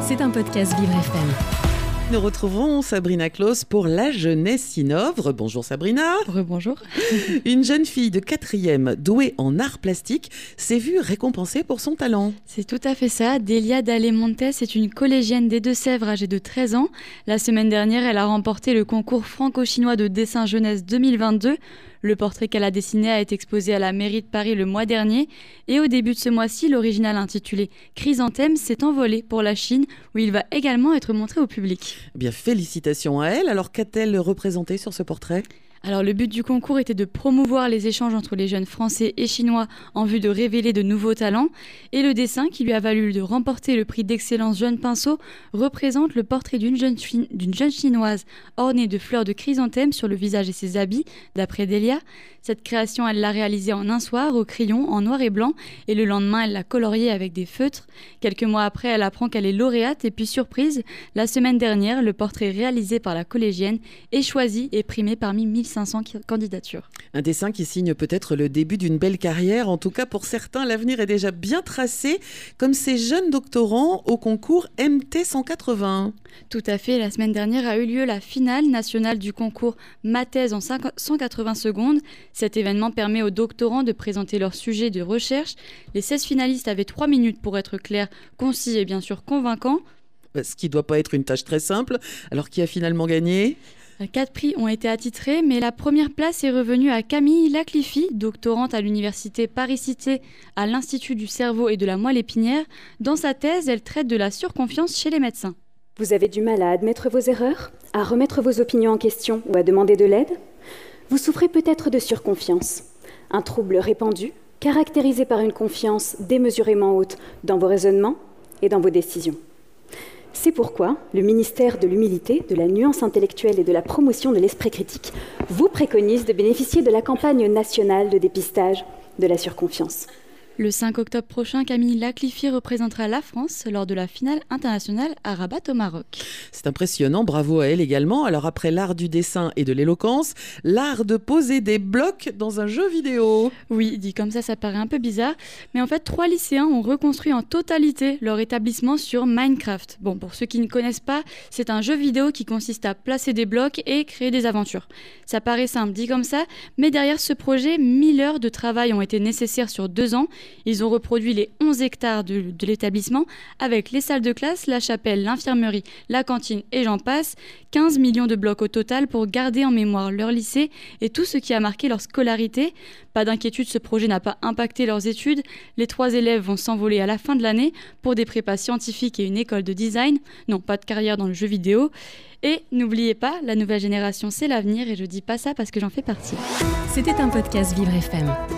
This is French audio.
C'est un podcast Vivre FM. Nous retrouvons Sabrina Klaus pour La Jeunesse Innovre. Bonjour Sabrina. Rebonjour. Une jeune fille de quatrième douée en art plastique s'est vue récompensée pour son talent. C'est tout à fait ça. Delia Montes est une collégienne des Deux-Sèvres âgée de 13 ans. La semaine dernière, elle a remporté le concours franco-chinois de dessin jeunesse 2022. Le portrait qu'elle a dessiné a été exposé à la mairie de Paris le mois dernier et au début de ce mois-ci, l'original intitulé Chrysanthème s'est envolé pour la Chine où il va également être montré au public. Eh bien, félicitations à elle. Alors, qu'a-t-elle représenté sur ce portrait? Alors le but du concours était de promouvoir les échanges entre les jeunes français et chinois en vue de révéler de nouveaux talents et le dessin qui lui a valu de remporter le prix d'excellence jeune pinceau représente le portrait d'une jeune, chinoise ornée de fleurs de chrysanthème sur le visage et ses habits d'après Delia. Cette création elle l'a réalisée en un soir au crayon en noir et blanc et le lendemain elle l'a coloriée avec des feutres. Quelques mois après elle apprend qu'elle est lauréate et puis surprise, la semaine dernière le portrait réalisé par la collégienne est choisi et primé parmi 1000 500 candidatures. Un dessin qui signe peut-être le début d'une belle carrière. En tout cas, pour certains, l'avenir est déjà bien tracé, comme ces jeunes doctorants au concours MT 180. Tout à fait. La semaine dernière a eu lieu la finale nationale du concours Ma thèse en 180 secondes. Cet événement permet aux doctorants de présenter leur sujet de recherche. Les 16 finalistes avaient 3 minutes pour être clairs, concis et bien sûr convaincants. Ce qui ne doit pas être une tâche très simple. Alors qui a finalement gagné? Quatre prix ont été attitrés, mais la première place est revenue à Camille Lacliffi, doctorante à l'université Paris-Cité à l'Institut du cerveau et de la moelle épinière. Dans sa thèse, elle traite de la surconfiance chez les médecins. Vous avez du mal à admettre vos erreurs, à remettre vos opinions en question ou à demander de l'aide? Vous souffrez peut-être de surconfiance, un trouble répandu caractérisé par une confiance démesurément haute dans vos raisonnements et dans vos décisions. C'est pourquoi le ministère de l'Humilité, de la Nuance intellectuelle et de la Promotion de l'Esprit critique vous préconise de bénéficier de la campagne nationale de dépistage de la surconfiance. Le 5 octobre prochain, Camille Lacliffier représentera la France lors de la finale internationale à Rabat au Maroc. C'est impressionnant, bravo à elle également. Alors après l'art du dessin et de l'éloquence, l'art de poser des blocs dans un jeu vidéo. Oui, dit comme ça, ça paraît un peu bizarre, mais en fait, trois lycéens ont reconstruit en totalité leur établissement sur Minecraft. Bon, pour ceux qui ne connaissent pas, c'est un jeu vidéo qui consiste à placer des blocs et créer des aventures. Ça paraît simple dit comme ça, mais derrière ce projet, 1000 heures de travail ont été nécessaires sur deux ans ils ont reproduit les 11 hectares de, l'établissement avec les salles de classe, la chapelle, l'infirmerie, la cantine et j'en passe. 15 millions de blocs au total pour garder en mémoire leur lycée et tout ce qui a marqué leur scolarité. Pas d'inquiétude, ce projet n'a pas impacté leurs études. Les trois élèves vont s'envoler à la fin de l'année pour des prépas scientifiques et une école de design. Non, pas de carrière dans le jeu vidéo. Et n'oubliez pas, la nouvelle génération, c'est l'avenir et je dis pas ça parce que j'en fais partie. C'était un podcast Vivre FM.